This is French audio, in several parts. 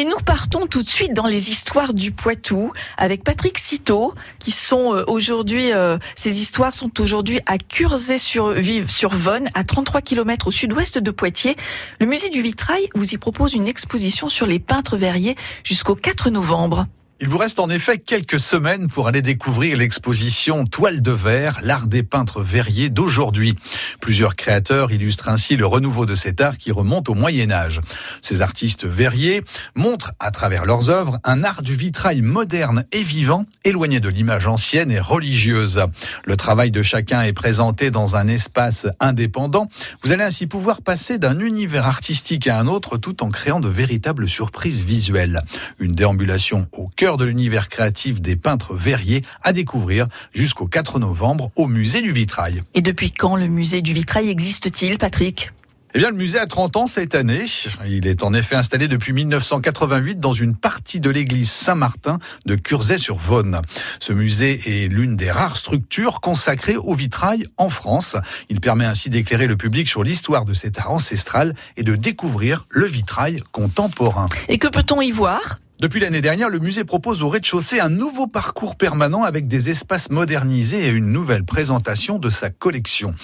Et nous partons tout de suite dans les histoires du Poitou avec Patrick Citeau, qui sont euh, aujourd'hui, euh, ces histoires sont aujourd'hui à Curzay-sur-Vonne, à 33 km au sud-ouest de Poitiers. Le musée du Vitrail vous y propose une exposition sur les peintres verriers jusqu'au 4 novembre. Il vous reste en effet quelques semaines pour aller découvrir l'exposition Toile de verre, l'art des peintres verriers d'aujourd'hui. Plusieurs créateurs illustrent ainsi le renouveau de cet art qui remonte au Moyen Âge. Ces artistes verriers montrent à travers leurs œuvres un art du vitrail moderne et vivant, éloigné de l'image ancienne et religieuse. Le travail de chacun est présenté dans un espace indépendant. Vous allez ainsi pouvoir passer d'un univers artistique à un autre tout en créant de véritables surprises visuelles. Une déambulation au cœur de l'univers créatif des peintres verriers à découvrir jusqu'au 4 novembre au musée du Vitrail. Et depuis quand le musée du Vitrail existe-t-il, Patrick? Eh bien, le musée a 30 ans cette année. Il est en effet installé depuis 1988 dans une partie de l'église Saint-Martin de Curzay-sur-Vonne. Ce musée est l'une des rares structures consacrées au vitrail en France. Il permet ainsi d'éclairer le public sur l'histoire de cet art ancestral et de découvrir le vitrail contemporain. Et que peut-on y voir? Depuis l'année dernière, le musée propose au rez-de-chaussée un nouveau parcours permanent avec des espaces modernisés et une nouvelle présentation de sa collection.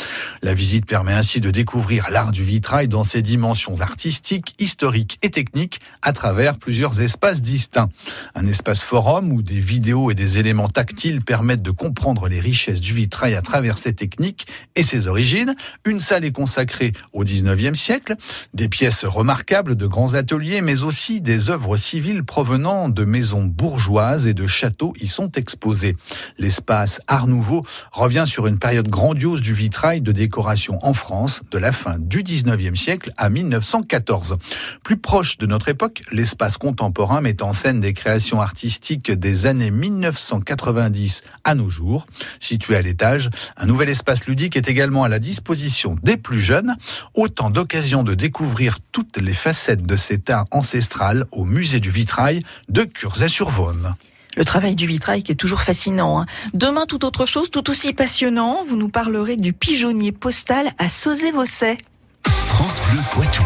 La visite permet ainsi de découvrir l'art du vitrail dans ses dimensions artistiques, historiques et techniques à travers plusieurs espaces distincts. Un espace forum où des vidéos et des éléments tactiles permettent de comprendre les richesses du vitrail à travers ses techniques et ses origines. Une salle est consacrée au 19e siècle, des pièces remarquables de grands ateliers mais aussi des œuvres civiles venant de maisons bourgeoises et de châteaux y sont exposés. L'espace Art Nouveau revient sur une période grandiose du vitrail de décoration en France de la fin du 19e siècle à 1914. Plus proche de notre époque, l'espace contemporain met en scène des créations artistiques des années 1990 à nos jours. Situé à l'étage, un nouvel espace ludique est également à la disposition des plus jeunes. Autant d'occasions de découvrir toutes les facettes de cet art ancestral au musée du vitrail de Curzay-sur-Vonne. Le travail du vitrail qui est toujours fascinant. Hein. Demain, tout autre chose, tout aussi passionnant. Vous nous parlerez du pigeonnier postal à Sauzé-Vosset. France Bleu Poitou.